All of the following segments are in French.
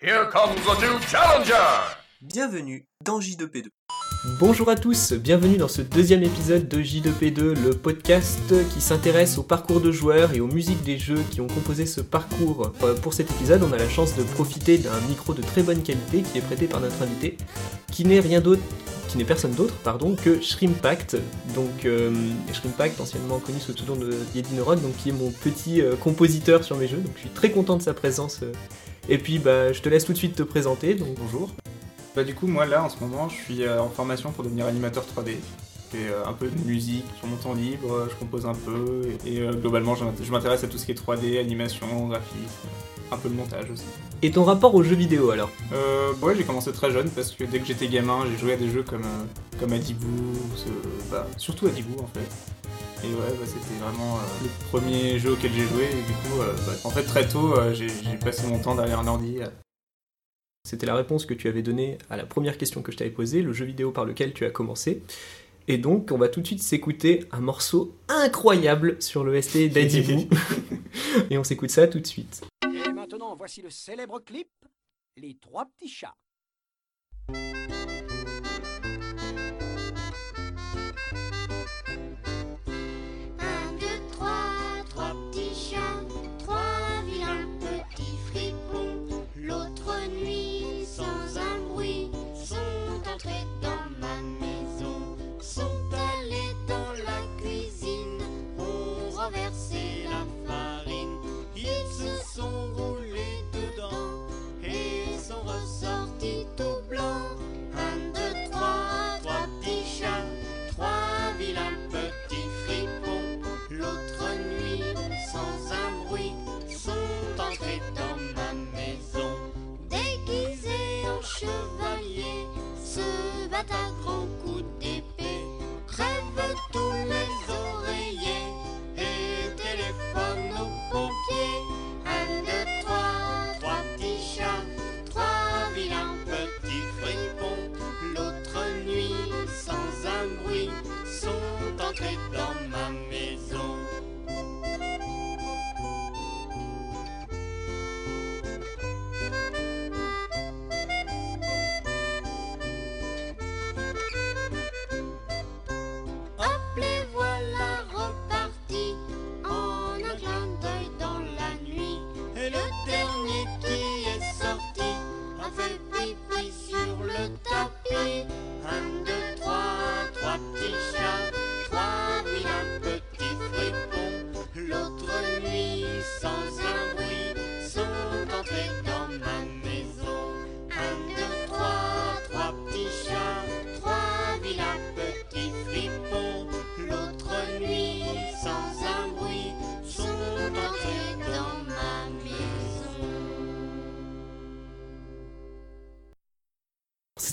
Here comes the new challenger! Bienvenue dans J2P2. Bonjour à tous, bienvenue dans ce deuxième épisode de J2P2, le podcast qui s'intéresse au parcours de joueurs et aux musiques des jeux qui ont composé ce parcours. Euh, Pour cet épisode, on a la chance de profiter d'un micro de très bonne qualité qui est prêté par notre invité, qui n'est rien d'autre qui n'est personne d'autre, pardon, que Shrimpact. Donc euh, Shrimpact, anciennement connu sous le nom de Yedin Rock, donc qui est mon petit euh, compositeur sur mes jeux. Donc je suis très content de sa présence. euh. Et puis bah je te laisse tout de suite te présenter. Donc Bonjour. Bah du coup moi là en ce moment je suis euh, en formation pour devenir animateur 3D. Je fais euh, un peu de musique sur mon temps libre, je compose un peu et, et, euh, globalement je m'intéresse à tout ce qui est 3D, animation, graphisme, un peu le montage aussi. et ton rapport aux jeux vidéo alors Euh, ouais j'ai commencé très jeune parce que dès que j'étais gamin j'ai joué à des jeux comme, euh, comme Adibou, ce- bah, surtout Adibou en fait. Et ouais bah, c'était vraiment euh, le premier jeu auquel j'ai joué et du coup euh, bah, en fait très tôt euh, j'ai passé mon temps derrière un ordi C'était la réponse que tu avais donnée à la première question que je t'avais posée, le jeu vidéo par lequel tu as commencé. Et donc, on va tout de suite s'écouter un morceau incroyable sur l'OST d'Adibou. Et on s'écoute ça tout de suite. Maintenant, voici le célèbre clip Les trois petits chats.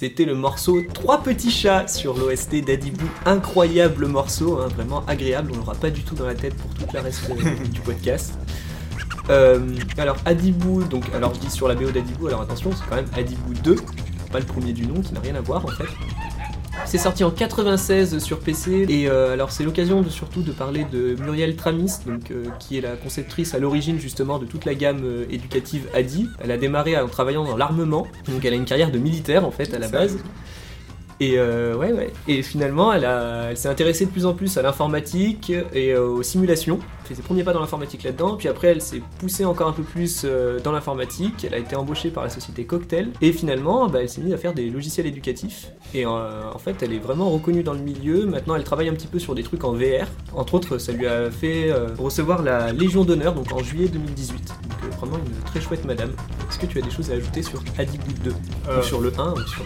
C'était le morceau Trois petits chats sur l'OST d'Adibou. Incroyable morceau, hein, vraiment agréable. On l'aura pas du tout dans la tête pour toute la reste euh, du podcast. Euh, alors Adibou, donc alors je dis sur la BO d'Adibou, alors attention, c'est quand même Adibou 2, pas le premier du nom, qui n'a rien à voir en fait. C'est sorti en 96 sur PC et euh, alors c'est l'occasion de, surtout de parler de Muriel Tramis, donc, euh, qui est la conceptrice à l'origine justement de toute la gamme euh, éducative Adi. Elle a démarré en travaillant dans l'armement, donc elle a une carrière de militaire en fait à la base. Et euh, ouais, ouais. Et finalement, elle, a- elle s'est intéressée de plus en plus à l'informatique et euh, aux simulations. Elle fait ses premiers pas dans l'informatique là-dedans. Puis après, elle s'est poussée encore un peu plus euh, dans l'informatique. Elle a été embauchée par la société Cocktail. Et finalement, bah, elle s'est mise à faire des logiciels éducatifs. Et euh, en fait, elle est vraiment reconnue dans le milieu. Maintenant, elle travaille un petit peu sur des trucs en VR. Entre autres, ça lui a fait euh, recevoir la Légion d'honneur, donc en juillet 2018. Donc vraiment une très chouette madame. Est-ce que tu as des choses à ajouter sur Adibou 2 Euh, Ou sur le 1 ou sur...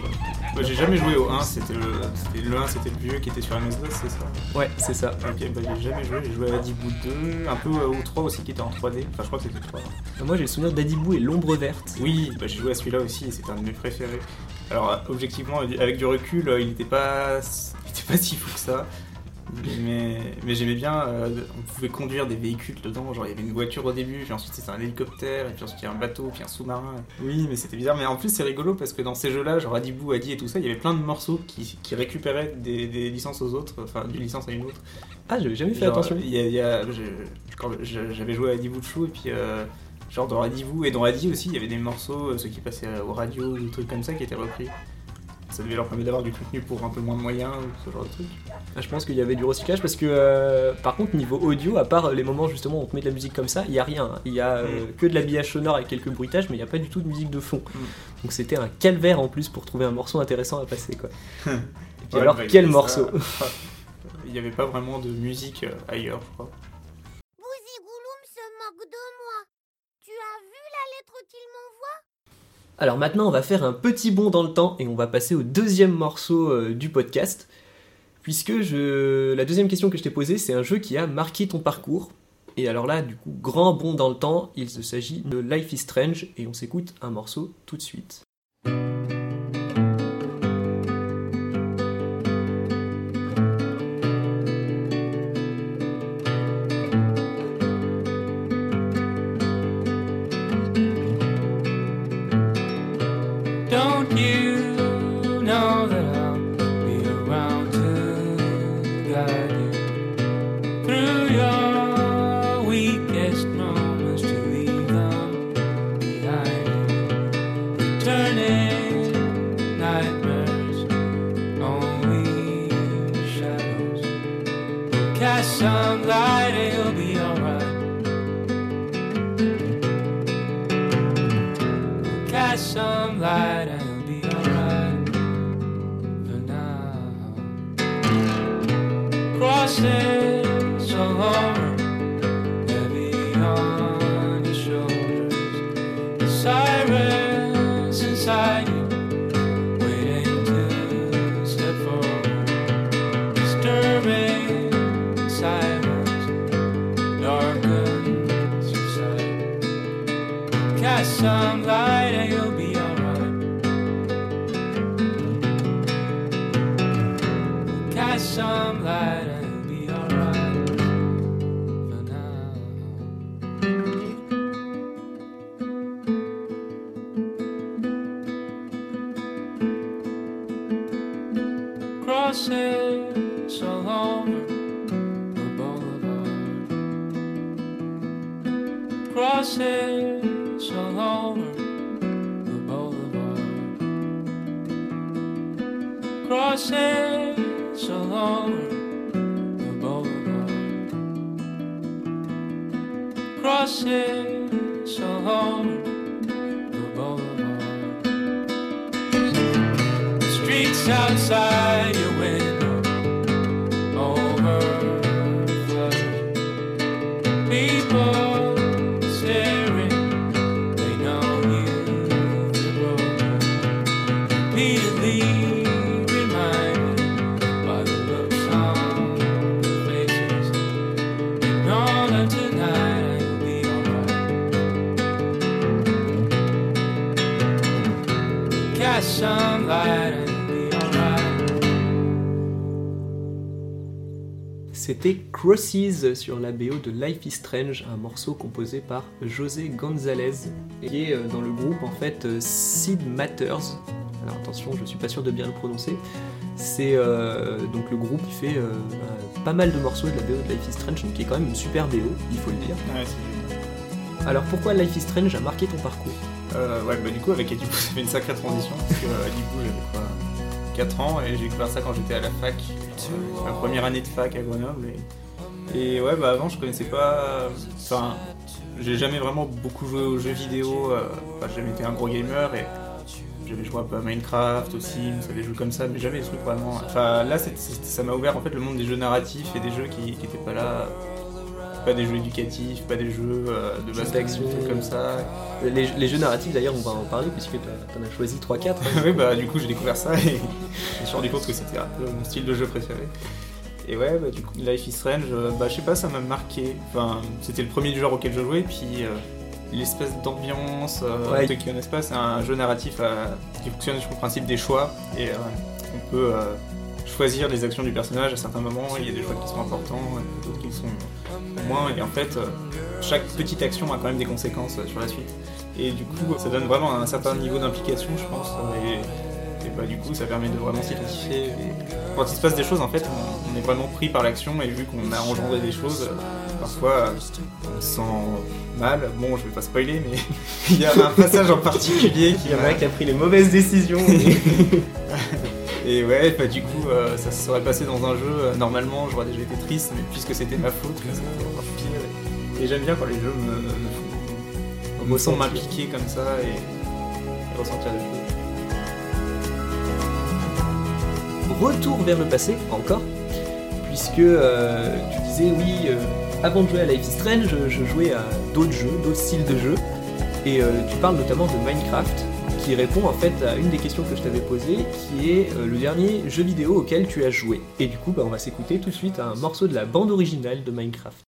bah, j'ai jamais joué au 1, c'était le, le 1 c'était le vieux qui était sur MS-DOS, c'est ça Ouais, c'est ça. Ok, bah j'ai jamais joué, j'ai joué à Adibou 2, un peu euh, au 3 aussi qui était en 3D, enfin je crois que c'était 3. Moi j'ai le souvenir d'Adibou et l'ombre verte. Oui, bah, j'ai joué à celui-là aussi et c'était un de mes préférés. Alors, euh, objectivement, avec du recul, euh, il n'était pas, il était pas si fou que ça. Mais, mais j'aimais bien, euh, on pouvait conduire des véhicules dedans, genre il y avait une voiture au début, puis ensuite c'était un hélicoptère, et puis ensuite il y a un bateau, puis un sous-marin. Oui, mais c'était bizarre, mais en plus c'est rigolo parce que dans ces jeux-là, genre Adibou, Adi et tout ça, il y avait plein de morceaux qui, qui récupéraient des, des licences aux autres, enfin d'une licence à une autre. Ah, j'avais jamais fait Genre, attention. y a- y a- J'avais joué à Adibou Chou et puis euh, genre dans Radivou et dans Radi aussi, il y avait des morceaux, euh, ceux qui passaient euh, aux radios, des trucs comme ça qui étaient repris. Ça devait leur permettre d'avoir du contenu pour un peu moins de moyens ou ce genre de trucs. Ah, Je pense qu'il y avait du recyclage parce que, euh, par contre, niveau audio, à part les moments justement où on te met de la musique comme ça, il y a rien. Il y a euh, que de l'habillage sonore avec quelques bruitages, mais il n'y a pas du tout de musique de fond. Mm. Donc c'était un calvaire en plus pour trouver un morceau intéressant à passer quoi. Et puis Ouais, alors, bah, quel morceau Il n'y avait pas vraiment de musique euh, ailleurs, je crois. Bouzigouloum se moque de moi. Tu as vu la lettre qu'il m'envoie Alors maintenant, on va faire un petit bond dans le temps et on va passer au deuxième morceau euh, du podcast. Puisque je... la deuxième question que je t'ai posée, c'est un jeu qui a marqué ton parcours. Et alors là, du coup, grand bond dans le temps, il s'agit de Life is Strange et on s'écoute un morceau tout de suite. Some light Crosses sur la BO de Life is Strange, un morceau composé par José González, qui est euh, dans le groupe en fait euh, Sid Matters. Alors attention, je suis pas sûr de bien le prononcer. C'est euh, donc le groupe qui fait euh, pas mal de morceaux de la BO de Life is Strange, qui est quand même une super BO, il faut le dire. Ouais. Alors pourquoi Life is Strange a marqué ton parcours? Euh, ouais, bah du coup, avec Adibou, ça fait une sacrée transition. Parce que euh, Adibou, j'avais quoi 4 ans et j'ai découvert ça quand j'étais à la fac. ma première année de fac à Grenoble. Et, et ouais, bah avant, je connaissais pas. Enfin, j'ai jamais vraiment beaucoup joué aux jeux vidéo. euh, Enfin, j'ai jamais été un gros gamer et j'avais joué un peu à Minecraft, aux Sims, des jeux comme ça, mais jamais des trucs vraiment. Enfin, là, ça m'a ouvert en fait le monde des jeux narratifs et des jeux qui qui étaient pas là. Pas des jeux éducatifs, pas des jeux euh, de baston, d'action. des trucs comme ça. les, les jeux narratifs d'ailleurs, on va en parler puisque t'en as choisi 3-4. oui, bah du coup j'ai découvert ça et je me suis rendu compte que c'était un peu mon style de jeu préféré. Et ouais, bah du coup Life is Strange, euh, bah je sais pas, ça m'a marqué. Enfin, c'était le premier du genre auquel je jouais, puis euh, l'espèce d'ambiance, euh, Ouais. ceux qui connaissent pas, c'est un jeu narratif qui fonctionne sur le principe des choix et on peut choisir les actions du personnage à certains moments. Il y a des choix qui sont importants, d'autres qui sont moins. Et en fait, chaque petite action a quand même des conséquences sur la suite. Et du coup, ça donne vraiment un certain niveau d'implication, je pense. Et Et bah du coup ça permet de vraiment s'identifier. Quand il se passe des choses en fait on, on est vraiment pris par l'action et vu qu'on a engendré des choses, parfois on se sent mal. Bon je vais pas spoiler mais il y a un passage en particulier qui Il y en a qui a pris les mauvaises décisions. Et ouais, bah du coup, euh, ça se serait passé dans un jeu, euh, normalement j'aurais déjà été triste, mais puisque c'était ma faute, c'était encore pire. Et j'aime bien quand les jeux me, me me Ressentir. m'impliquer comme ça et, et ressentir des choses. Retour vers le passé, encore, puisque euh, tu disais, oui, euh, avant de jouer à Life is Strange, je, jouais à d'autres jeux, d'autres styles de jeux, et euh, tu parles notamment de Minecraft, qui répond en fait à une des questions que je t'avais posées, qui est le dernier jeu vidéo auquel tu as joué. Et du coup, bah, on va s'écouter tout de suite un morceau de la bande originale de Minecraft.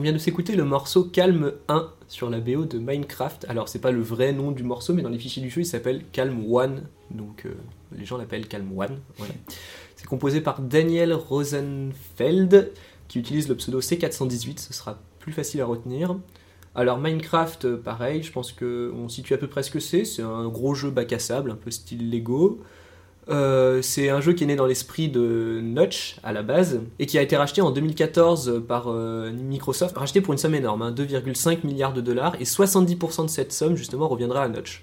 On vient de s'écouter le morceau Calm 1 sur la BO de Minecraft. Alors, c'est pas le vrai nom du morceau, mais dans les fichiers du jeu, il s'appelle Calm 1. Donc, euh, les gens l'appellent Calm 1. Voilà. C'est composé par Daniel Rosenfeld, qui utilise le pseudo C418. Ce sera plus facile à retenir. Alors, Minecraft, euh, pareil, je pense qu'on situe à peu près ce que c'est. C'est un gros jeu bac à sable, un peu style Lego. Euh, c'est un jeu qui est né dans l'esprit de Notch à la base et qui a été racheté en 2014 par euh, Microsoft, racheté pour une somme énorme, hein, 2,5 milliards de dollars et 70% de cette somme justement reviendra à Notch.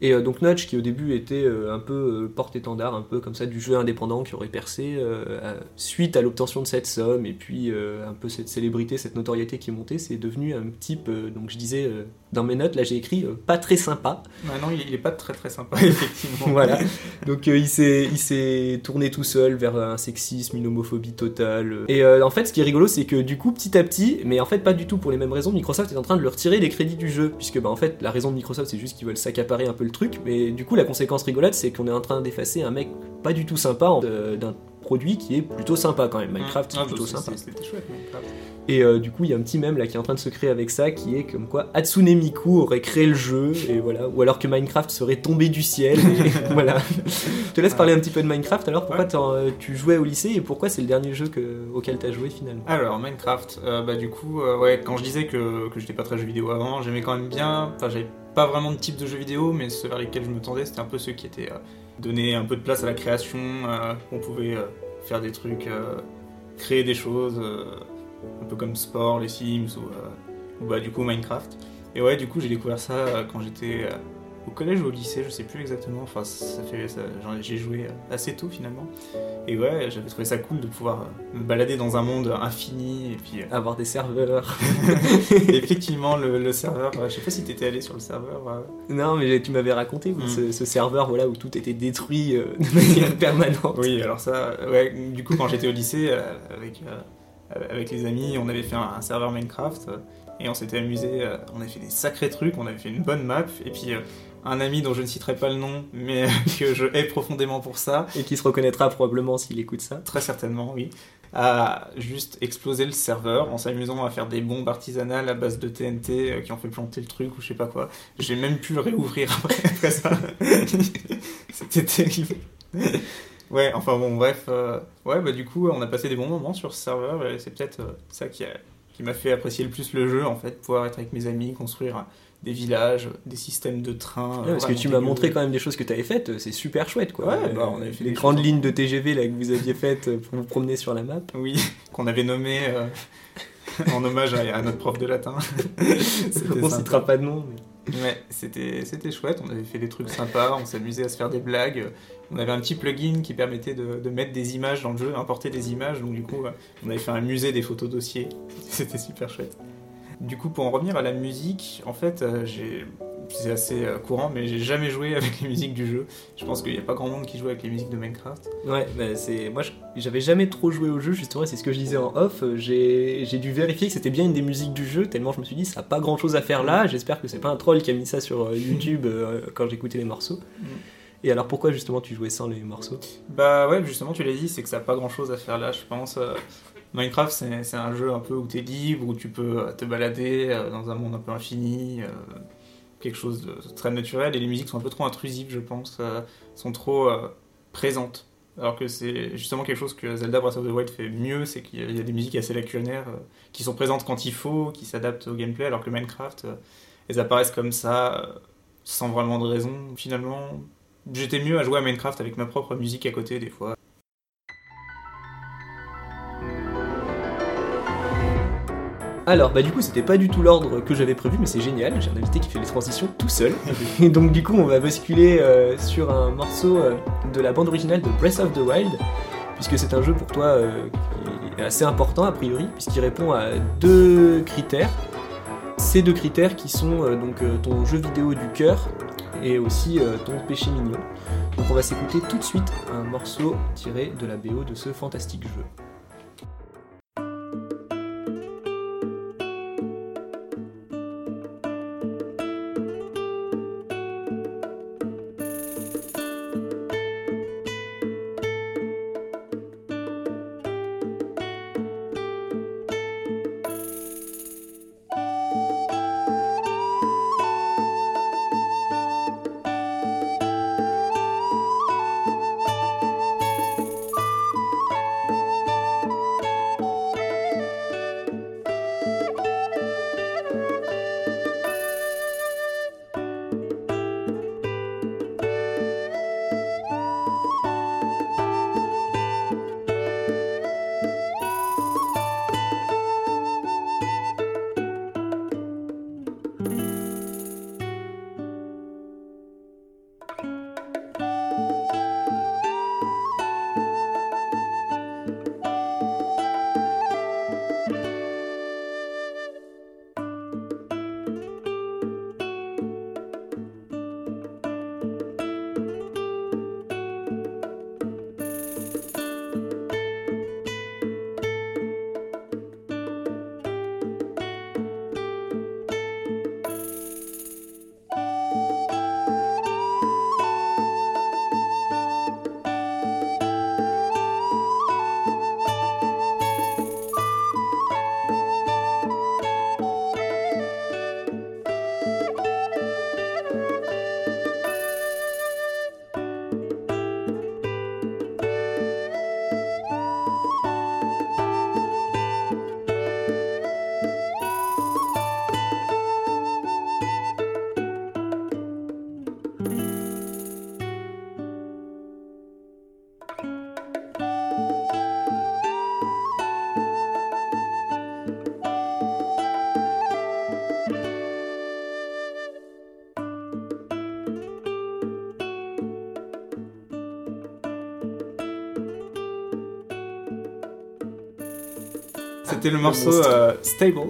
Et euh, donc Notch qui au début était euh, un peu euh, porte-étendard, un peu comme ça du jeu indépendant qui aurait percé à- suite à l'obtention de cette somme et puis un peu cette célébrité, cette notoriété qui est montée, c'est devenu un type, donc je disais dans mes notes, là j'ai écrit pas très sympa. Maintenant, il, il est pas très très sympa, effectivement. Voilà. Donc il s'est tourné tout seul vers un sexisme, une homophobie totale. Et en fait, ce qui est rigolo, c'est que du coup, petit à petit, mais en fait pas du tout pour les mêmes raisons, Microsoft est en train de leur retirer les crédits du jeu, puisque bah en fait la raison de Microsoft c'est juste qu'ils veulent s'accaparer un peu le truc, mais du coup la conséquence rigolote c'est qu'on est en train d'effacer un mec pas du tout sympa de- d'un produit qui est plutôt sympa quand même. Minecraft c'est Ah, bah, plutôt sympa. chouette, Minecraft. Et euh, du coup, il y a un petit mème là qui est en train de se créer avec ça, qui est comme quoi Hatsune Miku aurait créé le jeu, et voilà, ou alors que Minecraft serait tombé du ciel. et voilà. Je te laisse parler un petit peu de Minecraft. Alors, pourquoi Ouais. euh, tu jouais au lycée et pourquoi c'est le dernier jeu que- auquel t'as joué finalement? Alors, Minecraft, euh, bah du coup, euh, ouais, quand je disais que, que j'étais pas très jeu vidéo avant, j'aimais quand même bien, enfin j'avais pas vraiment de type de jeu vidéo, mais ceux vers lesquels je me tendais, c'était un peu ceux qui étaient euh, donner un peu de place à la création, euh, on pouvait euh, faire des trucs, créer des choses, un peu comme Sport, les Sims, ou, ou bah du coup Minecraft. Et ouais, du coup j'ai découvert ça quand j'étais au collège ou au lycée, je sais plus exactement, enfin ça fait, j'ai joué assez tôt finalement. Et ouais, j'avais trouvé ça cool de pouvoir euh, me balader dans un monde infini. Et puis, euh, Avoir des serveurs. effectivement, le, le serveur, euh, je sais pas si t'étais allé sur le serveur. non, mais tu m'avais raconté oui, Mm. ce, ce serveur voilà, où tout était détruit euh, de manière permanente. Oui, alors ça, ouais, du coup, quand j'étais au lycée, euh, avec, euh, avec les amis, on avait fait un, un serveur Minecraft et on s'était amusé. on avait fait des sacrés trucs, on avait fait une bonne map. Et puis, un ami dont je ne citerai pas le nom, mais que je hais profondément pour ça, Et qui se reconnaîtra probablement s'il écoute ça. très certainement, oui, a juste explosé le serveur en s'amusant à faire des bombes artisanales à base de TNT euh, qui ont fait planter le truc ou je sais pas quoi. J'ai même pu le réouvrir après, après ça. C'était terrible. Ouais, enfin bon, bref. euh, ouais, bah du coup, on a passé des bons moments sur ce serveur et c'est peut-être euh, ça qui a- qui m'a fait apprécier le plus le jeu en fait, pouvoir être avec mes amis, construire des villages, des systèmes de trains. Ouais, parce que tu m'as montré quand même des choses que tu avais faites, c'est super chouette quoi. Ouais, bah, on avait fait les des grandes choses. lignes de TGV là, que vous aviez faites pour vous promener sur la map. Oui, qu'on avait nommé euh, en hommage à, à notre prof de latin. On citera pas de nom. mais- Ouais, c'était c'était chouette, on avait fait des trucs sympas, on s'amusait à se faire des blagues. On avait un petit plugin qui permettait de, de mettre des images dans le jeu, importer des images, donc du coup, euh, on avait fait un musée des photos dossiers. C'était super chouette. Du coup, pour en revenir à la musique, en fait, euh, j'ai c'est assez euh, courant, mais j'ai jamais joué avec les musiques du jeu. Je pense qu'il n'y a pas grand monde qui joue avec les musiques de Minecraft. Ouais, bah c'est moi j'avais jamais trop joué au jeu justement, c'est ce que je disais en off. euh, J'ai dû vérifier que c'était bien une des musiques du jeu tellement je me suis dit ça a pas grand chose à faire là. J'espère que c'est pas un troll qui a mis ça sur YouTube euh, quand j'écoutais les morceaux. Et alors pourquoi justement tu jouais sans les morceaux? Bah ouais, justement, tu l'as dit, c'est que ça n'a pas grand chose à faire là, je pense. euh, Minecraft, c'est un jeu un peu où tu es libre, où tu peux euh, te balader euh, dans un monde un peu infini, euh, quelque chose de très naturel, et les musiques sont un peu trop intrusives, je pense, sont trop présentes. Alors que c'est justement quelque chose que Zelda Breath of the Wild fait mieux, c'est qu'il y a- des musiques assez lacunaires qui sont présentes quand il faut, qui s'adaptent au gameplay, alors que Minecraft, elles apparaissent comme ça, sans vraiment de raison. Finalement, j'étais mieux à jouer à Minecraft avec ma propre musique à côté des fois. Alors bah du coup c'était pas du tout l'ordre que j'avais prévu mais c'est génial, j'ai un invité qui fait les transitions tout seul. Et donc du coup on va basculer euh, sur un morceau euh, de la bande originale de Breath of the Wild, puisque c'est un jeu pour toi euh, qui est assez important a priori, puisqu'il répond à deux critères. Ces deux critères qui sont donc ton jeu vidéo du cœur et aussi ton péché mignon. Donc on va s'écouter tout de suite un morceau tiré de la BO de ce fantastique jeu. C'était le morceau euh, Stables,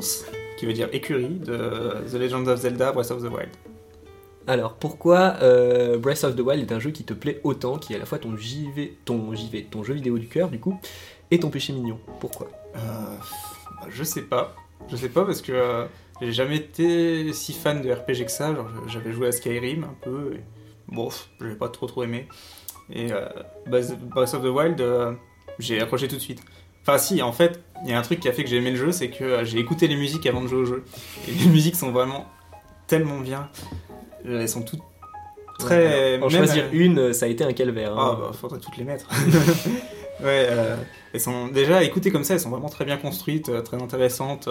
qui veut dire écurie, de The Legend of Zelda Breath of the Wild. Alors, pourquoi euh, Breath of the Wild est un jeu qui te plaît autant, qui est à la fois ton JV, ton JV, ton jeu vidéo du cœur, du coup, et ton péché mignon? Pourquoi? Euh, bah, je sais pas. Je sais pas parce que euh, j'ai jamais été si fan de RPG que ça. Genre, j'avais joué à Skyrim un peu. Et, bon, j'ai pas trop trop aimé. Et Breath of the Wild, j'ai accroché tout de suite. Enfin, si, en fait, il y a un truc qui a fait que j'ai aimé le jeu, c'est que euh, j'ai écouté les musiques avant de jouer au jeu. Et les musiques sont vraiment tellement bien. Euh, Elles sont toutes très. En même- choisir une, euh, ça a été un calvaire. Ah hein. bah faudrait toutes les mettre. ouais, euh, elles sont déjà écoutées comme ça, elles sont vraiment très bien construites, très intéressantes.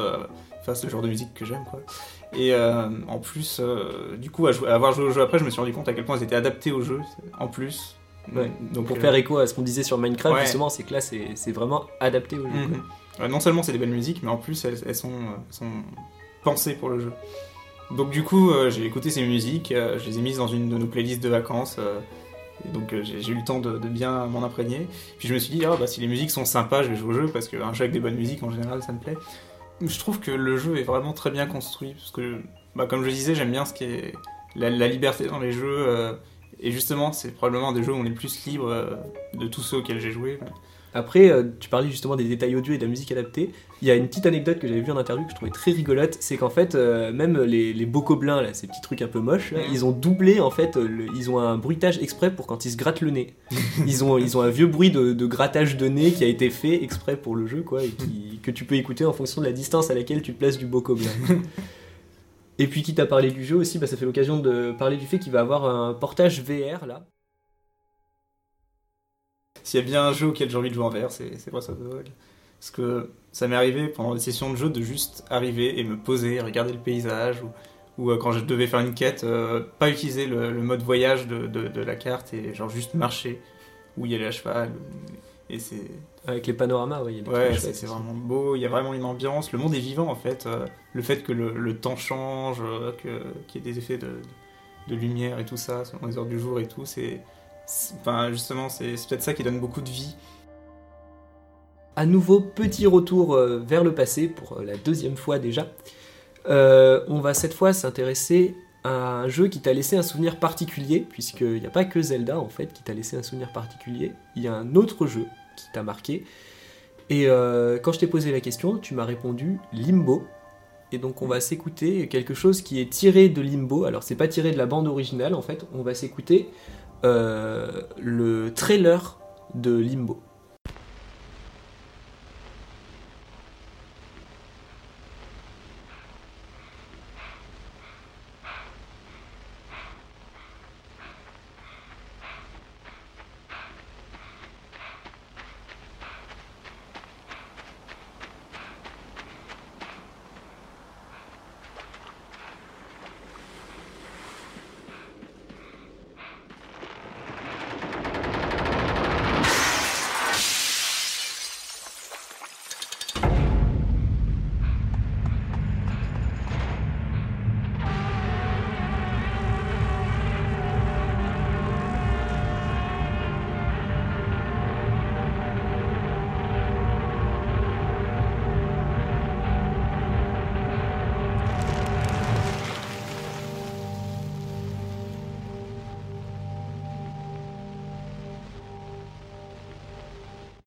Enfin, c'est le genre de musique que j'aime quoi. Et euh, en plus, du coup, à, jouer- à avoir joué au jeu après, je me suis rendu compte à quel point elles étaient adaptées au jeu. En plus. Ouais. Donc Pour euh, faire écho à ce qu'on disait sur Minecraft, Ouais. justement, c'est que là, c'est vraiment adapté au jeu. mhm. quoi. Non seulement c'est des belles musiques, mais en plus elles, elles sont, euh, sont pensées pour le jeu. Donc du coup, euh, j'ai écouté ces musiques, euh, je les ai mises dans une de nos playlists de vacances. euh, et donc j'ai j'ai eu le temps de, de bien m'en imprégner. Puis je me suis dit, ah, bah, si les musiques sont sympas, je vais jouer au jeu, parce qu'un jeu avec des bonnes musiques, en général, ça me plaît. Je trouve que le jeu est vraiment très bien construit, parce que, bah, comme je disais, j'aime bien ce qui est la, la liberté dans les jeux. Et justement, c'est probablement un des jeux où on est le plus libre euh, de tous ceux auxquels j'ai joué. Après, euh, tu parlais justement des détails audio et de la musique adaptée. Il y a une petite anecdote que j'avais vue en interview que je trouvais très rigolote, c'est qu'en fait, euh, même les, les bocobelins, là, ces petits trucs un peu moches, là, ils ont doublé, en fait, le- ils ont un bruitage exprès pour quand ils se grattent le nez. Ils ont, ils ont un vieux bruit de, de grattage de nez qui a été fait exprès pour le jeu, quoi, et qui- que tu peux écouter en fonction de la distance à laquelle tu places du bocoblin. Et puis, quitte à parler du jeu aussi, bah, ça fait l'occasion de parler du fait qu'il va avoir un portage VR, là. S'il y a bien un jeu auquel j'ai envie de jouer en VR, c'est Breath of the Wild. Parce que ça m'est arrivé pendant des sessions de jeu de juste arriver et me poser, regarder le paysage, ou, ou, euh, quand je devais faire une quête, euh, pas utiliser le, mode voyage de, la carte et genre juste marcher, il y a les à cheval. Et c'est Avec les panoramas, ouais, il y a des ouais, c'est vraiment beau, il y a vraiment une ambiance, le monde est vivant en fait. euh, le fait que le, le temps change, euh, que- qu'il y ait des effets de, de lumière et tout ça, selon les heures du jour et tout, c'est. c'est- Enfin, justement, c'est c'est peut-être ça qui donne beaucoup de vie. À nouveau, petit retour euh, vers le passé pour la deuxième fois déjà. Euh, on va cette fois s'intéresser un jeu qui t'a laissé un souvenir particulier, puisqu'il n'y a pas que Zelda en fait qui t'a laissé un souvenir particulier, il y a un autre jeu qui t'a marqué. Et euh, quand je t'ai posé la question, tu m'as répondu Limbo. Et donc on va s'écouter quelque chose qui est tiré de Limbo. Alors c'est pas tiré de la bande originale en fait, on va s'écouter euh, le trailer de Limbo.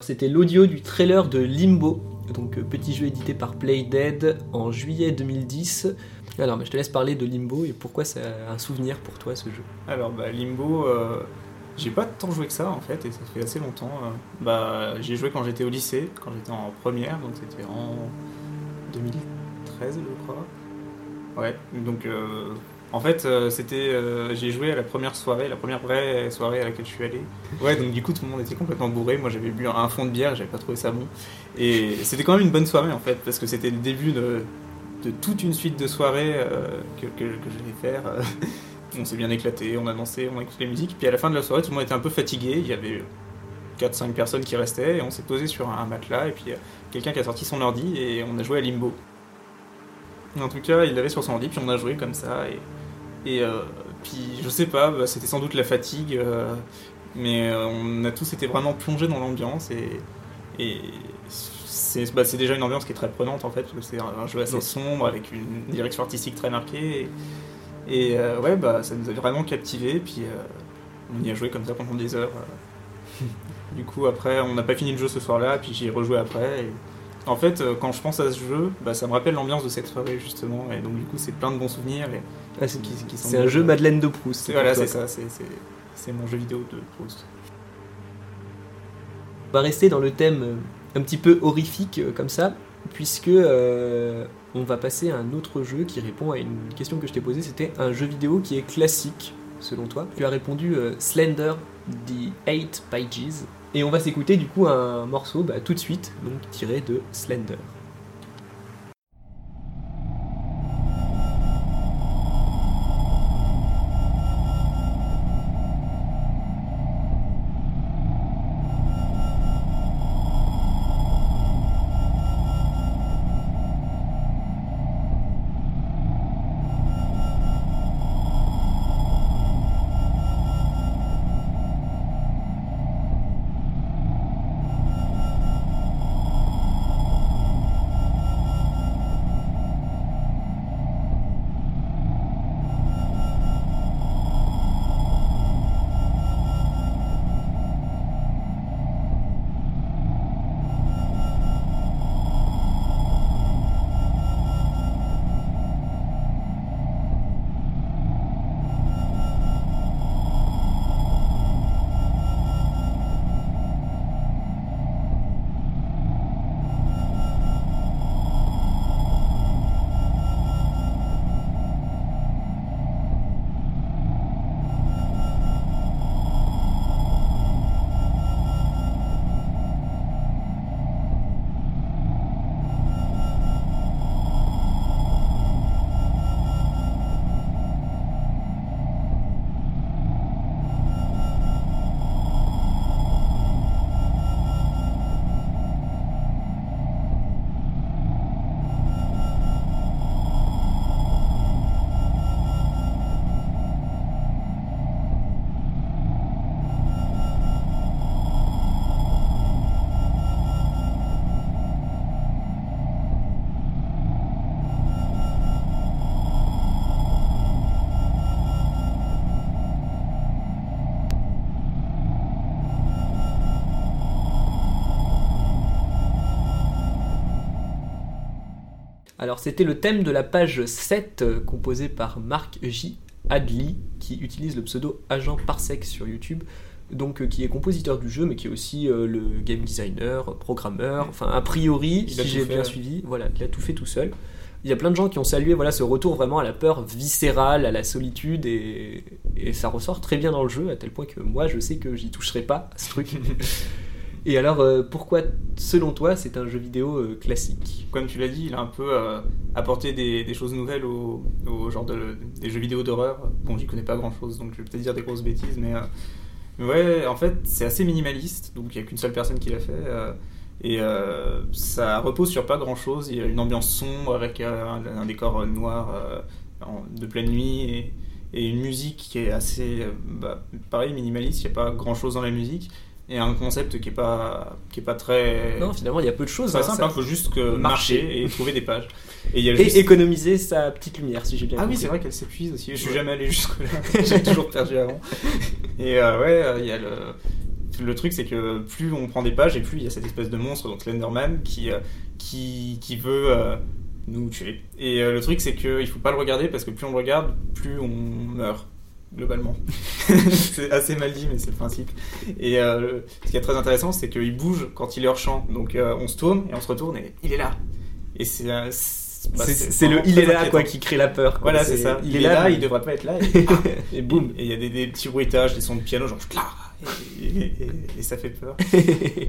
C'était l'audio du trailer de Limbo, donc euh, petit jeu édité par Playdead en juillet 2010. Alors, je te laisse parler de Limbo et pourquoi c'est un souvenir pour toi ce jeu. Alors, bah, Limbo, euh, j'ai pas tant joué que ça en fait, et ça fait assez longtemps. euh. bah, j'ai joué quand j'étais au lycée, quand j'étais en première, donc c'était en 2013, je crois. Ouais, donc en fait, euh, c'était, euh, j'ai joué à la première soirée, la première vraie soirée à laquelle je suis allé. Ouais, donc du coup, tout le monde était complètement bourré. Moi, j'avais bu un fond de bière, j'avais pas trouvé ça bon. Et c'était quand même une bonne soirée en fait, parce que c'était le début de, toute une suite de soirées euh, que, que, que je vais faire. on s'est bien éclaté, on a dansé, on a écouté la musique. Puis à la fin de la soirée, tout le monde était un peu fatigué. Il y avait 4-5 personnes qui restaient et on s'est posé sur un matelas. Et puis quelqu'un qui a sorti son ordi et on a joué à Limbo. En tout cas, il l'avait sur son ordi, puis on a joué comme ça. Et, et euh, puis je sais pas, bah, c'était sans doute la fatigue. euh, mais euh, on a tous été vraiment plongés dans l'ambiance et, et c'est bah, c'est déjà une ambiance qui est très prenante en fait, parce que c'est un, jeu assez sombre avec une direction artistique très marquée. Et, et, euh, ouais, bah, ça nous a vraiment captivé. Puis on y a joué comme ça pendant des heures. du coup, après, on n'a pas fini le jeu ce soir-là, puis j'y ai rejoué après. et En fait, euh, quand je pense à ce jeu, bah, ça me rappelle l'ambiance de cette soirée justement. Et donc, du coup, c'est plein de bons souvenirs. Et Ah, c'est qui, qui sont c'est un bien. jeu Madeleine de Proust. Voilà, c'est ça. c'est- C'est c'est mon jeu vidéo de Proust. On va rester dans le thème euh, un petit peu horrifique euh, comme ça, puisque euh, on va passer à un autre jeu qui répond à une question que je t'ai posée. C'était un jeu vidéo qui est classique, selon toi. Tu as répondu euh, Slender the Eight Pages. Et on va s'écouter du coup un morceau bah, tout de suite, donc tiré de Slender. Alors c'était le thème de la page 7 euh, composée par Marc J. Adley qui utilise le pseudo Agent Parsec sur YouTube, donc euh, qui est compositeur du jeu mais qui est aussi euh, le game designer, programmeur, enfin a priori, Il si j'ai bien suivi, voilà, il a tout fait tout seul. Il y a plein de gens qui ont salué voilà, ce retour vraiment à la peur viscérale, à la solitude, et, et ça ressort très bien dans le jeu, à tel point que moi je sais que j'y toucherai pas à ce truc. et alors, euh, pourquoi, selon toi, c'est un jeu vidéo euh, classique? Comme tu l'as dit, il a un peu euh, apporté des, choses nouvelles au, genre de, des jeux vidéo d'horreur. Bon, j'y connais pas grand chose, donc je vais peut-être dire des grosses bêtises, mais, mais ouais, en fait, c'est assez minimaliste, donc il y a qu'une seule personne qui l'a fait. et ça repose sur pas grand chose. Il y a une ambiance sombre avec un, décor noir de pleine nuit et, une musique qui est assez, bah, pareil, minimaliste. Il n'y a pas grand chose dans la musique. Et un concept qui est pas, qui est pas très. Non, finalement, il y a peu de choses. C'est hein, simple, ça- il faut juste que Marcher. marcher et trouver des pages. Et il y a Et juste- économiser sa petite lumière, si j'ai bien Ah oui, c'est vrai qu'elle s'épuise aussi. Je suis jamais allé jusque-là. J'ai toujours perdu avant. Et euh, ouais, euh, il y a le. Le truc, c'est que plus on prend des pages et plus il y a cette espèce de monstre, donc Slenderman, qui, euh, qui, qui veut euh, nous tuer. Et le truc, c'est qu'il faut pas le regarder parce que plus on le regarde, plus on meurt, globalement. c'est assez mal dit, mais c'est le principe. Et euh, ce qui est très intéressant, c'est qu'il bouge quand il est hors champ. Donc euh, on se tourne et on se retourne et il est là. Et c'est. euh, bah, C'est- le il est là quoi qui crée la peur. quoi. Voilà, c'est ça. Il, est là, il devrait pas être là. Et, et boum. Et il y a des, des petits bruitages, des sons de piano, genre cla, et, et- ça fait peur.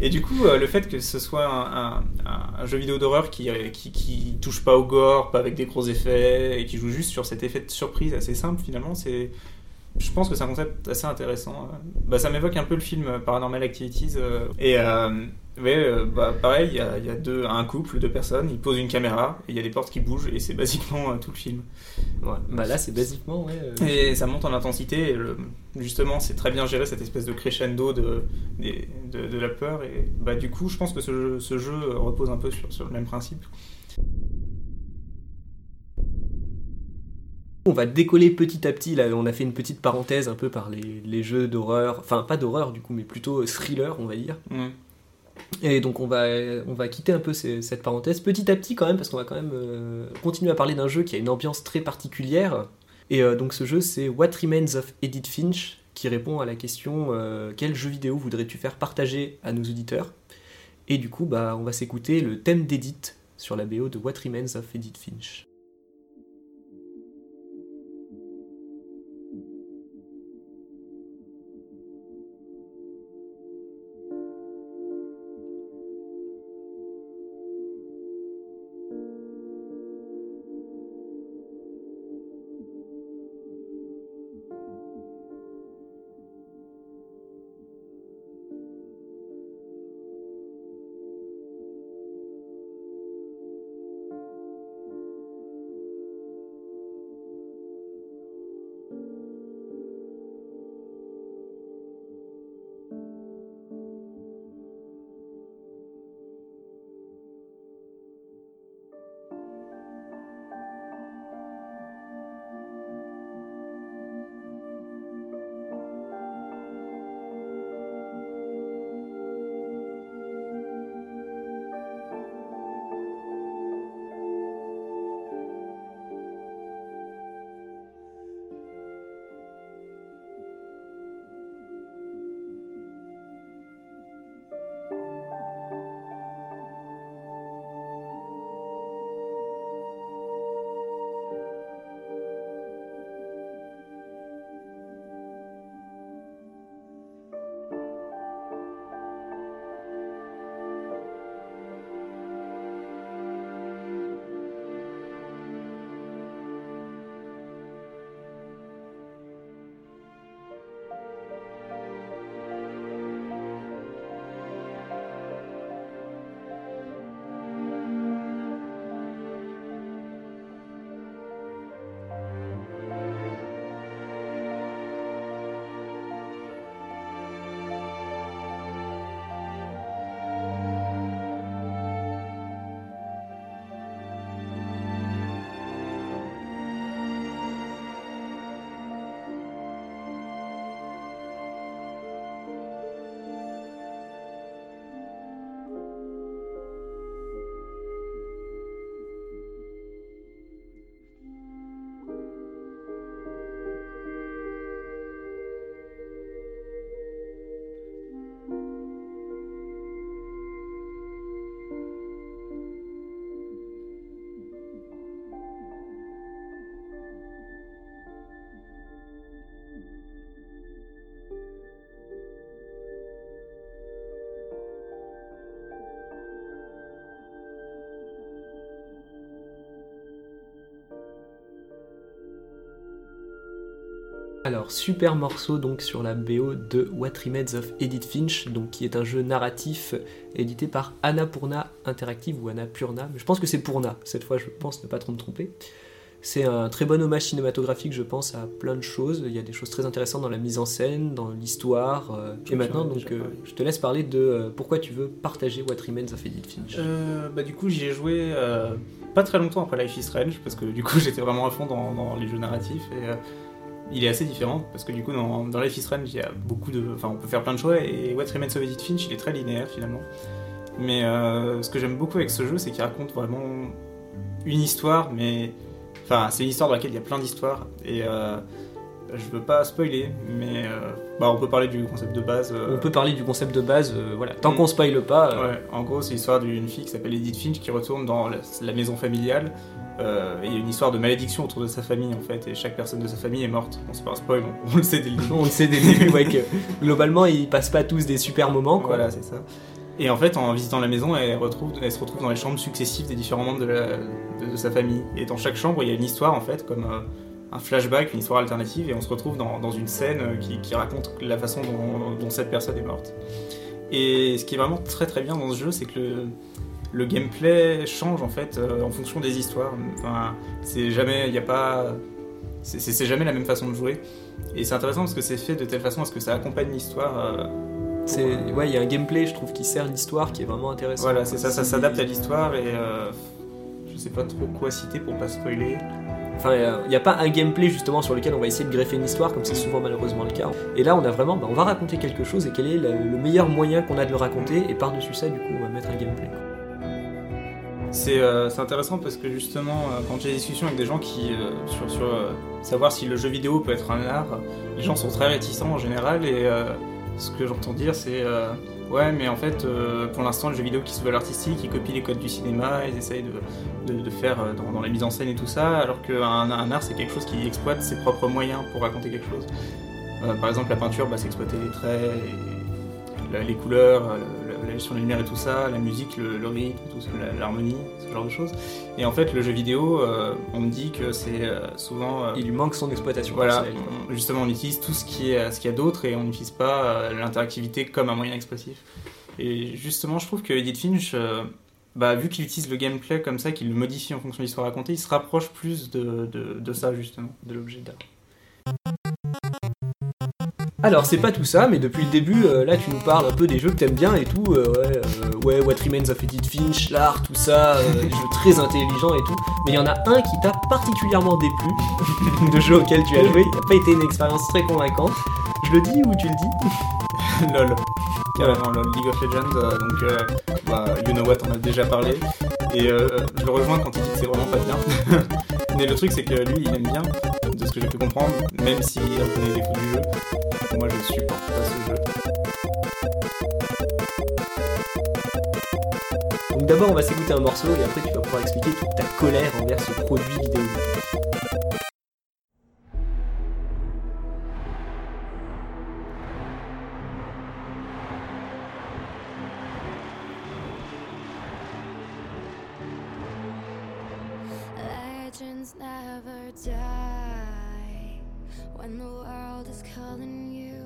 Et du coup, le fait que ce soit un, un- un- un jeu vidéo d'horreur qui, qui, qui touche pas au gore, pas avec des gros effets, et qui joue juste sur cet effet de surprise assez simple, finalement, c'est Je pense que c'est un concept assez intéressant. euh. Bah, ça m'évoque un peu le film Paranormal Activities. euh, et euh, ouais, euh, bah, pareil, il y a, il y a deux, un couple, deux personnes, ils posent une caméra et il y a des portes qui bougent et c'est basiquement euh, tout le film. Ouais. Bah là, c'est basiquement, ouais. euh, Et ça monte en intensité et le- justement, c'est très bien géré cette espèce de crescendo de, de, de la peur. Et bah, du coup, je pense que ce jeu, ce jeu repose un peu sur, sur le même principe. On va décoller petit à petit. Là, on a fait une petite parenthèse un peu par les, les jeux d'horreur, enfin pas d'horreur du coup, mais plutôt thriller, on va dire. Mm. Et donc on va, on va quitter un peu ces- cette parenthèse petit à petit quand même, parce qu'on va quand même euh, continuer à parler d'un jeu qui a une ambiance très particulière. Et euh, donc ce jeu c'est What Remains of Edith Finch, qui répond à la question euh, quel jeu vidéo voudrais-tu faire partager à nos auditeurs? Et du coup bah, on va s'écouter le thème d'Edith sur la BO de What Remains of Edith Finch. Alors, super morceau donc sur la BO de What Remains of Edith Finch, donc qui est un jeu narratif édité par Annapurna Interactive ou Annapurna, mais je pense que c'est Purna, cette fois je pense ne pas trop me tromper. C'est un très bon hommage cinématographique, je pense, à plein de choses. Il y a des choses très intéressantes dans la mise en scène, dans l'histoire. euh, et maintenant, donc, euh, je te laisse parler de euh, pourquoi tu veux partager What Remains of Edith Finch. Euh, bah, du coup, j'y ai joué euh, pas très longtemps après Life is Strange, parce que du coup, j'étais vraiment à fond dans, dans les jeux narratifs. Et euh, il est assez différent, parce que du coup, dans, dans Life is Strange, il y a beaucoup de. Enfin, on peut faire plein de choix, et What Remains of Edith Finch, il est très linéaire finalement. Mais euh, ce que j'aime beaucoup avec ce jeu, c'est qu'il raconte vraiment une histoire, mais. Enfin, c'est une histoire dans laquelle il y a plein d'histoires, et euh, je veux pas spoiler, mais euh, bah, on peut parler du concept de base. euh, On peut parler du concept de base, euh, voilà. Tant Mm. qu'on spoile pas, Ouais, en gros, c'est l'histoire d'une fille qui s'appelle Edith Finch qui retourne dans la, la maison familiale. et il y a une histoire de malédiction autour de sa famille en fait, et chaque personne de sa famille est morte. Bon, c'est pas un spoil, on, on le sait dès le début. on le sait dès le début, ouais, que globalement ils passent pas tous des super moments. Quoi. Voilà, c'est ça. Et en fait, en visitant la maison, elle, retrouve, elle se retrouve dans les chambres successives des différents membres de, la- de- de sa famille. Et dans chaque chambre, il y a une histoire en fait, comme euh, un flashback, une histoire alternative, et on se retrouve dans, dans une scène euh, qui, qui raconte la façon dont, dont cette personne est morte. Et ce qui est vraiment très très bien dans ce jeu, c'est que le, le gameplay change en fait euh, en fonction des histoires. Enfin, c'est jamais, il a pas, c'est- jamais la même façon de jouer. Et c'est intéressant parce que c'est fait de telle façon à ce que ça accompagne l'histoire. euh, C'est euh, ouais, il y a un gameplay, je trouve, qui sert l'histoire, qui est vraiment intéressant. Voilà, c'est ça, ça s'adapte à l'histoire et euh, je sais pas trop quoi citer pour pas spoiler. Enfin, il n'y a pas un gameplay justement sur lequel on va essayer de greffer une histoire, comme c'est souvent malheureusement le cas. Et là, on a vraiment, bah, on va raconter quelque chose et quel est le, le meilleur moyen qu'on a de le raconter. Et par-dessus ça, du coup, on va mettre un gameplay. euh, c'est intéressant parce que justement, euh, quand j'ai des discussions avec des gens qui euh, sur, savoir si le jeu vidéo peut être un art, les gens sont très réticents en général et ce que j'entends dire c'est ouais mais en fait euh, pour l'instant les jeux vidéo qui se veulent artistiques, ils copient les codes du cinéma, ils essayent de, de, faire euh, dans, dans la mise en scène et tout ça, alors qu'un un art c'est quelque chose qui exploite ses propres moyens pour raconter quelque chose. Euh, par exemple la peinture, bah, c'est exploiter les traits, les couleurs, la, gestion de la lumière et tout ça, la musique, le, le rythme, l'harmonie, ce genre de choses. Et en fait, le jeu vidéo, euh, on me dit que c'est euh, souvent. euh, Il lui manque son exploitation voilà, on- justement, on utilise tout ce qui est, ce qu'il y a d'autre et on n'utilise pas euh, l'interactivité comme un moyen expressif. Et justement, je trouve que Edith Finch, bah, vu qu'il utilise le gameplay comme ça, qu'il le modifie en fonction de l'histoire racontée, il se rapproche plus de, de, de ça, justement, de l'objet d'art. Alors, c'est pas tout ça, mais depuis le début, euh, là, tu nous parles un peu des jeux que t'aimes bien et tout. euh, ouais, euh, ouais, What Remains of Edith Finch, l'art, tout ça, euh, des jeux très intelligents et tout. Mais il y en a un qui t'a particulièrement déplu, de jeu auquel tu as joué. Il n'a pas été une expérience très convaincante. Je le dis ou tu le dis? LOL. Carrément LOL. League of Legends, euh, donc euh, bah, You Know What, on a déjà parlé. Et euh, je le rejoins quand il dit que c'est vraiment pas bien. Mais le truc, c'est que lui, il aime bien, de ce que j'ai pu comprendre, même s'il reconnaît les défauts du jeu. Moi, je supporte pas ce jeu. Donc d'abord, on va s'écouter un morceau et après, tu vas pouvoir expliquer toute ta colère envers ce produit vidéo. Never die when the world is calling you.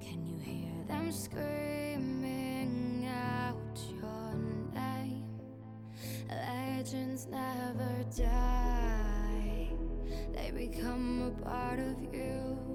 Can you hear them screaming out your name? Legends never die, they become a part of you.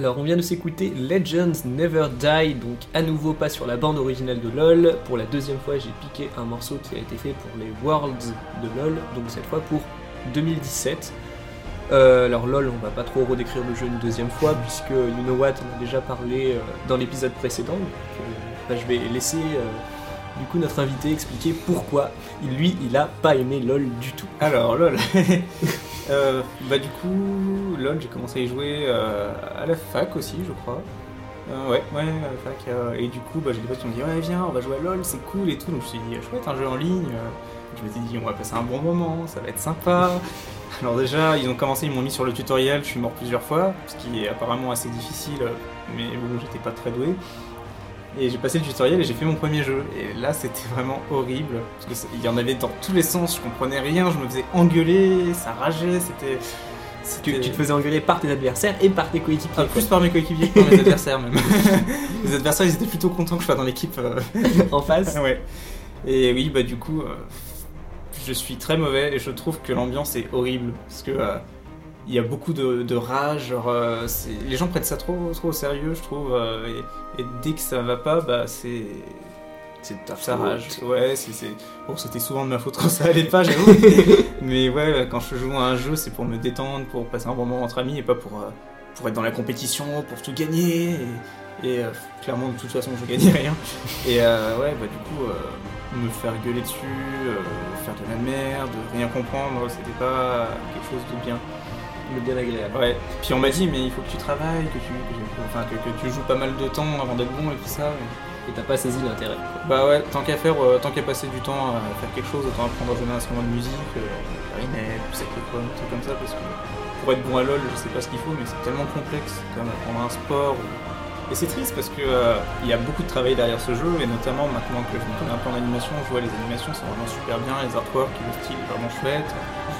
Alors, on vient de s'écouter Legends Never Die, donc à nouveau pas sur la bande originale de LoL. Pour la deuxième fois, j'ai piqué un morceau qui a été fait pour les Worlds de LoL, donc cette fois pour 2017. Euh, alors LoL, on va pas trop redécrire le jeu une deuxième fois, puisque You Know What, on a déjà parlé euh, dans l'épisode précédent. Donc, euh, bah, je vais laisser du coup notre invité expliquer pourquoi lui, il a pas aimé LoL du tout. Alors, lol. Bah, du coup, lol, j'ai commencé à y jouer euh, à la fac aussi, je crois. Euh, ouais, ouais, à la fac. euh, et du coup, bah, j'ai des potes qui m'ont dit, ouais, viens, on va jouer à lol, c'est cool et tout. Donc, je me suis dit, chouette, un jeu en ligne. Je m'étais dit, on va passer un bon moment, ça va être sympa. Alors, déjà, ils ont commencé, ils m'ont mis sur le tutoriel, je suis mort plusieurs fois, ce qui est apparemment assez difficile, mais bon, j'étais pas très doué. Et j'ai passé le tutoriel et j'ai fait mon premier jeu. Et là, c'était vraiment horrible. Parce que ça- il y en avait dans tous les sens, je comprenais rien, je me faisais engueuler, ça rageait, c'était. Tu, tu te faisais engueuler par tes adversaires et par tes coéquipiers. Ah, plus par mes coéquipiers que par mes adversaires même. les adversaires, ils étaient plutôt contents que je sois dans l'équipe. euh, en face. ouais. Et oui, bah du coup, euh, je suis très mauvais et je trouve que l'ambiance est horrible parce que euh, il y a beaucoup de, de rage. Genre, les gens prennent ça trop, trop au sérieux, je trouve. et, et dès que ça va pas, bah c'est C'est ta ça faute. rage. Ouais, c'est c'est- bon, c'était souvent de ma faute quand ça allait pas, j'avoue. Mais ouais, quand je joue à un jeu, c'est pour me détendre, pour passer un bon moment entre amis et pas pour euh, pour être dans la compétition, pour tout gagner. Et, et, euh, clairement, de toute façon, je gagnais rien. Et euh, ouais, bah du coup, me faire gueuler dessus, faire de la merde, rien comprendre, c'était pas quelque chose de bien. Le bien agréable. Ouais. Puis on m'a dit, mais il faut que tu travailles, que tu, que, enfin, que, que tu joues pas mal de temps avant d'être bon et tout ça. Et t'as pas saisi l'intérêt. Bah ouais, tant qu'à faire, euh, tant qu'à passer du temps à faire quelque chose, autant apprendre à jouer un instrument de musique, euh, clarinette, saxophone, un truc comme ça, parce que pour être bon à LoL, je sais pas ce qu'il faut, mais c'est tellement complexe, comme apprendre un sport. ou- Et c'est triste parce que euh, il y a beaucoup de travail derrière ce jeu, et notamment maintenant que je me connais un peu en animation, je vois les animations sont vraiment super bien, les artworks, le style vraiment chouette,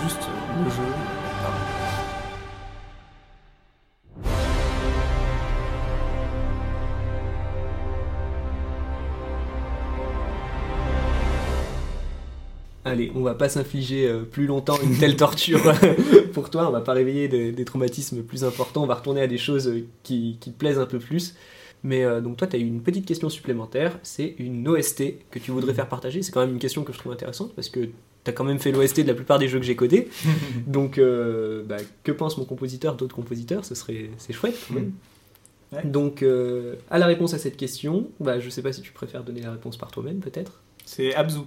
juste euh, le jeu. Allez, on va pas s'infliger euh, plus longtemps une telle torture pour toi, on va pas réveiller des, des traumatismes plus importants, on va retourner à des choses euh, qui, qui te plaisent un peu plus. Mais euh, donc toi, tu as eu une petite question supplémentaire, c'est une OST que tu voudrais faire partager. C'est quand même une question que je trouve intéressante parce que tu as quand même fait l'OST de la plupart des jeux que j'ai codés. donc, euh, bah, que pense mon compositeur d'autres compositeurs? Ce serait, c'est chouette quand même. Ouais. Donc, euh, à la réponse à cette question, bah, je sais pas si tu préfères donner la réponse par toi-même, peut-être. C'est Abzu.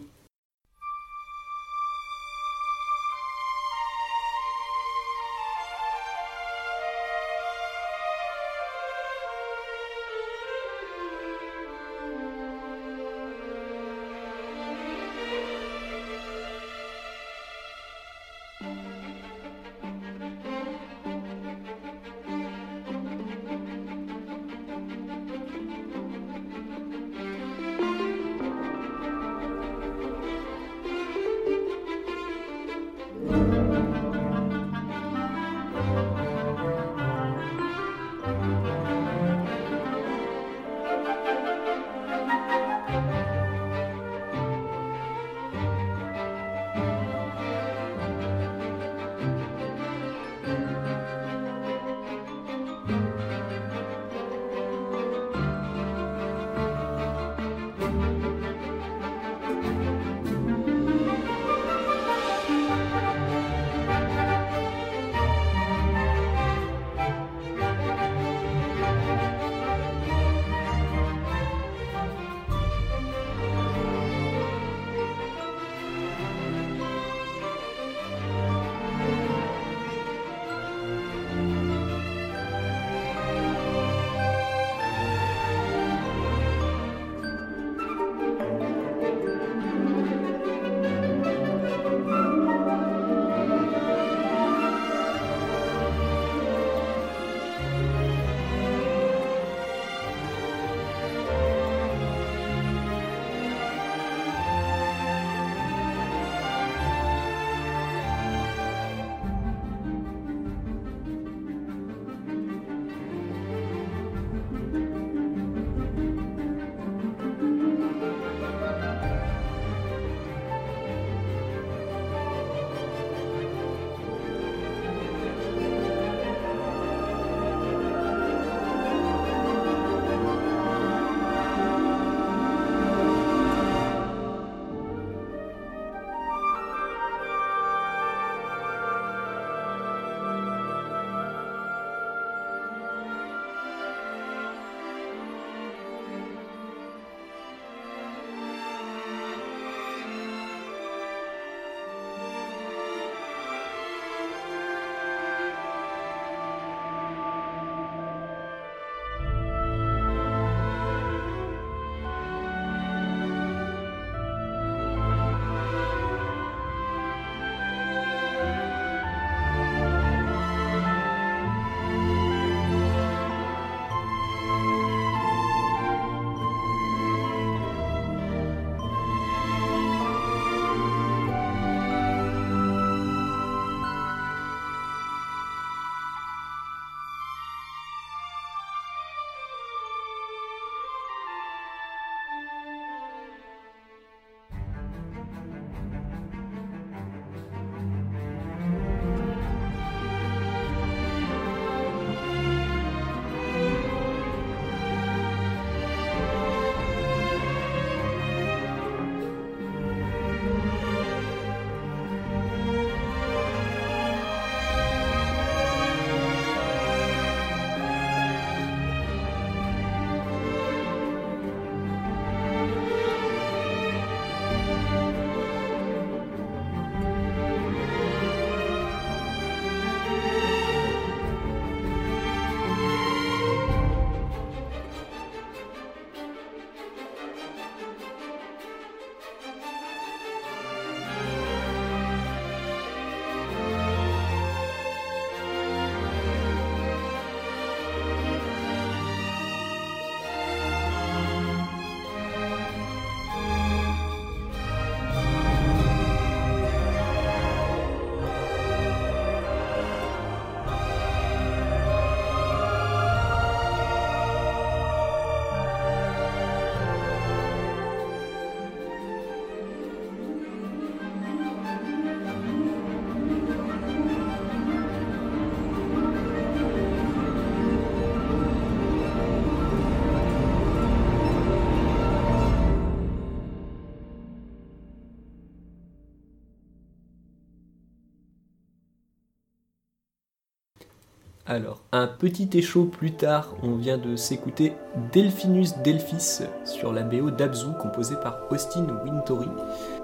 Un petit écho plus tard, on vient de s'écouter Delphinus Delphis sur la BO d'Abzu, composé par Austin Wintory.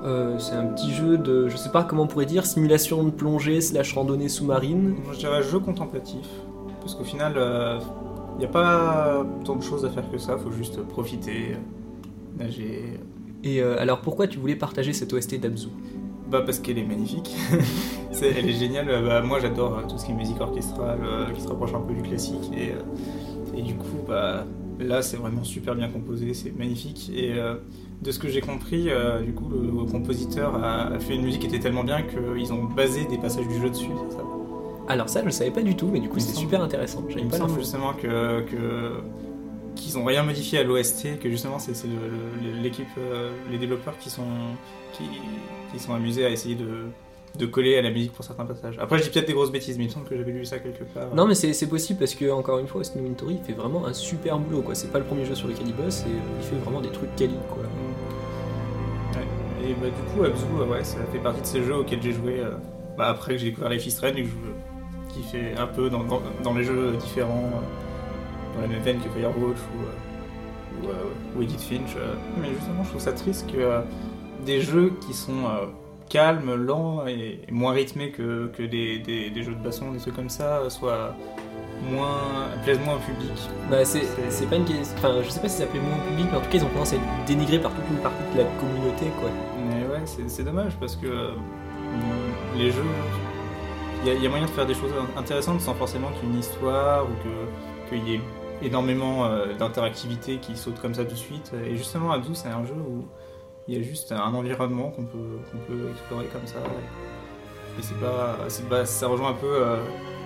Euh, c'est un petit jeu de, je sais pas comment on pourrait dire, simulation de plongée slash randonnée sous-marine. Moi, je dirais jeu contemplatif. Parce qu'au final, il n'y a pas tant de choses à faire que ça. faut juste profiter, euh, nager. Et euh, alors, pourquoi tu voulais partager cette OST d'Abzu? Bah, parce qu'elle est magnifique. Elle est géniale. Bah, moi, j'adore euh, tout ce qui est musique orchestrale, euh, qui se rapproche un peu du classique. Et, euh, et du coup, bah, là, c'est vraiment super bien composé. C'est magnifique. Et euh, de ce que j'ai compris, euh, du coup, le compositeur a a fait une musique qui était tellement bien qu'ils ont basé des passages du jeu dessus. c'est ça? Alors ça, je le savais pas du tout, mais du coup, c'est super intéressant. Il me pas semble l'info. justement que que- qu'ils ont rien modifié à l'OST, que justement c'est c'est le- le- l'équipe, euh, les développeurs qui sont qui, qui sont amusés à essayer de, de coller à la musique pour certains passages. Après, je dis peut-être des grosses bêtises, mais il me semble que j'avais lu ça quelque part. Non mais c'est possible parce que encore une fois Austin Wintory fait vraiment un super boulot quoi. C'est pas le premier jeu sur lequel il bosse et euh, il fait vraiment des trucs quali quoi. Ouais. Et bah, du coup, Abzu, euh, ouais, ça fait partie de ces jeux auxquels j'ai joué euh, bah, après que j'ai découvert Life is Strange, et que je- qui fait un peu dans, dans, dans les jeux différents, euh, dans la même veine que Firewatch ou, euh, ou, euh, ou Edith Finch. euh. Mais justement, je trouve ça triste que des jeux qui sont calmes, lents et, moins rythmés que, que des, des, des jeux de baston, des trucs comme ça, soient moins, plaisent moins au public. Bah c'est pas une question. Enfin je sais pas si ça plaît moins au public mais en tout cas ils ont tendance à être dénigrés par toute une partie de la communauté quoi. Mais ouais, c'est c'est dommage parce que euh, les jeux, il y, a- il y a moyen de faire des choses intéressantes sans forcément qu'il y ait une histoire ou que- qu'il y ait énormément euh, d'interactivité qui saute comme ça tout de suite. Et justement, Abzu, c'est un jeu où il y a juste un environnement qu'on peut, qu'on peut explorer comme ça. Et c'est pas, c'est pas- ça rejoint un peu euh,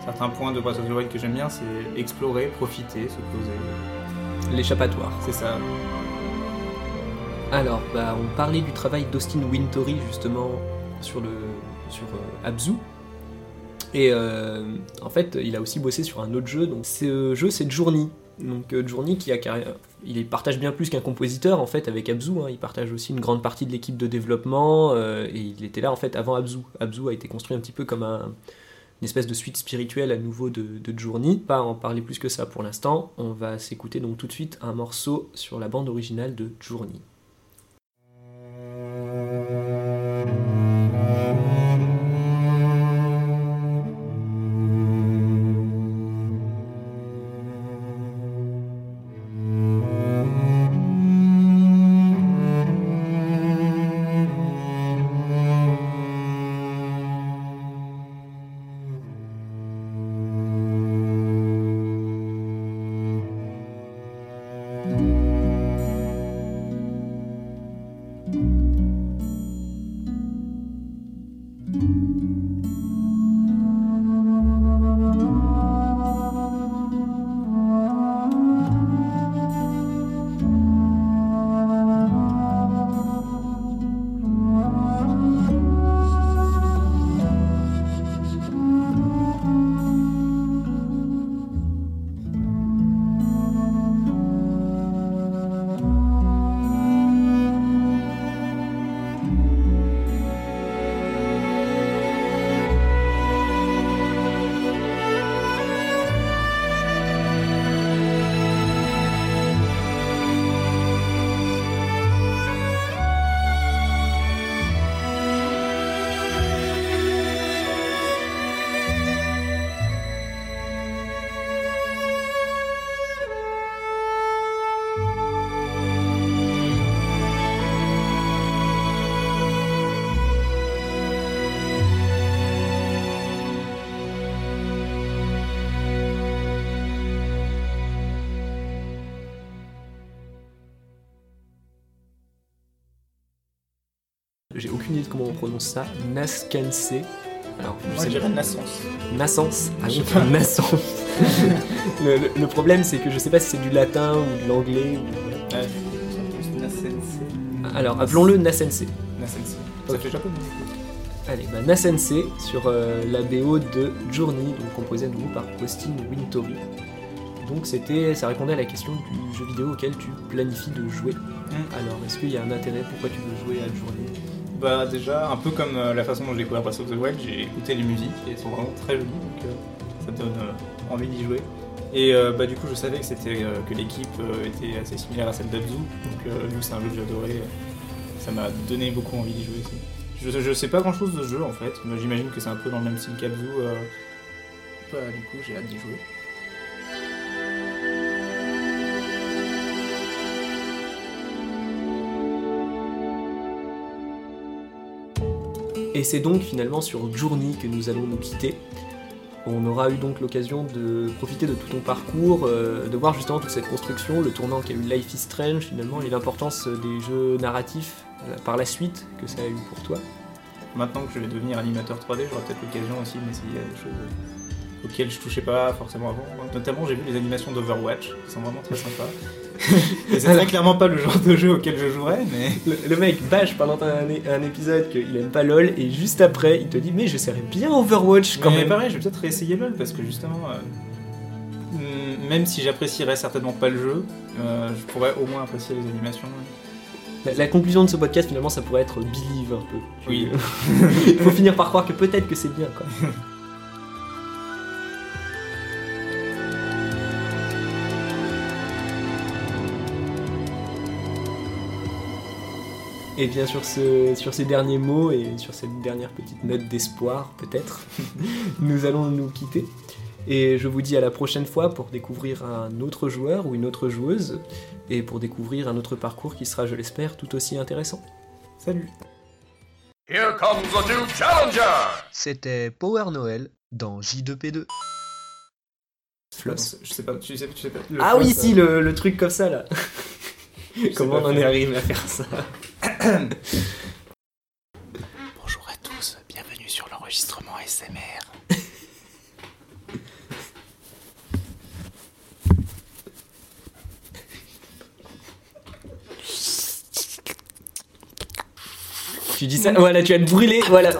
certains points de Breath of the Wild que j'aime bien, c'est explorer, profiter, se poser. L'échappatoire. C'est ça. Alors bah on parlait du travail d'Austin Wintory justement sur le sur euh, Abzu. Et euh, en fait, il a aussi bossé sur un autre jeu. Donc, ce jeu, c'est Journey. Donc, euh, Journey qui a carré- il partage bien plus qu'un compositeur en fait avec Abzu. hein. Il partage aussi une grande partie de l'équipe de développement euh, et il était là en fait avant Abzu. Abzu a été construit un petit peu comme un- une espèce de suite spirituelle à nouveau de, de Journey. Pas en parler plus que ça pour l'instant. On va s'écouter donc tout de suite un morceau sur la bande originale de Journey. Aucune idée de comment on prononce ça. Nascense. Alors, je Moi, sais pas. Naissance. Ah Je oui, naissance. le, le- le problème, c'est que je sais pas si c'est du latin ou de l'anglais. ou- Ouais, c'est Nasense. Alors, appelons-le Nasense. Nasense. Ça fait japonais. Allez, bah, Nasense sur euh, la BO de Journey, donc composée à nouveau par Austin Wintory. Donc c'était, ça répondait à la question du jeu vidéo auquel tu planifies de jouer. Mm. Alors, est-ce qu'il y a un intérêt? Pourquoi tu veux jouer à Journey? Bah déjà, un peu comme euh, la façon dont j'ai découvert Breath of the Wild, j'ai écouté les musiques et elles sont vraiment très jolies. Donc, euh, ça te donne euh, envie d'y jouer. Et bah, du coup, je savais que, c'était, que l'équipe était assez similaire à celle d'Abzu, donc vu que c'est un jeu que j'adorais, ça m'a donné beaucoup envie d'y jouer aussi. Je, je sais pas grand chose de ce jeu en fait, mais j'imagine que c'est un peu dans le même style qu'Abzu. bah, du coup, j'ai hâte d'y jouer. Et c'est donc finalement sur Journey que nous allons nous quitter. On aura eu donc l'occasion de profiter de tout ton parcours, euh, de voir justement toute cette construction, le tournant qu'a eu Life is Strange finalement, et l'importance des jeux narratifs euh, par la suite que ça a eu pour toi. Maintenant que je vais devenir animateur 3D, j'aurai peut-être l'occasion aussi d'essayer des choses auxquelles je touchais pas forcément avant. Notamment, j'ai vu les animations d'Overwatch, qui sont vraiment très sympas. C'est très clairement pas le genre de jeu auquel je jouerais, mais Le, le mec bâche pendant un, un épisode qu'il aime pas LOL, et juste après il te dit Mais je serais bien Overwatch quand Mais même. pareil, je vais peut-être réessayer LoL parce que justement, euh, même si j'apprécierais certainement pas le jeu, euh, je pourrais au moins apprécier les animations. La, la conclusion de ce podcast finalement ça pourrait être Believe un peu. Oui. Il faut finir par croire que peut-être que c'est bien quoi. Et bien sur, ce, sur ces derniers mots et sur cette dernière petite note d'espoir peut-être, nous allons nous quitter. Et je vous dis à la prochaine fois pour découvrir un autre joueur ou une autre joueuse et pour découvrir un autre parcours qui sera, je l'espère, tout aussi intéressant. Salut Here comes the new challenger! C'était Power Noël dans J2P2. Floss. Je sais pas, tu sais, tu sais pas. Ah floss, oui, euh, si, le, le truc comme ça là. Comment on en est arrivé à faire ça? Bonjour à tous, bienvenue sur l'enregistrement SMR. Tu dis ça Voilà, tu vas te brûler, voilà.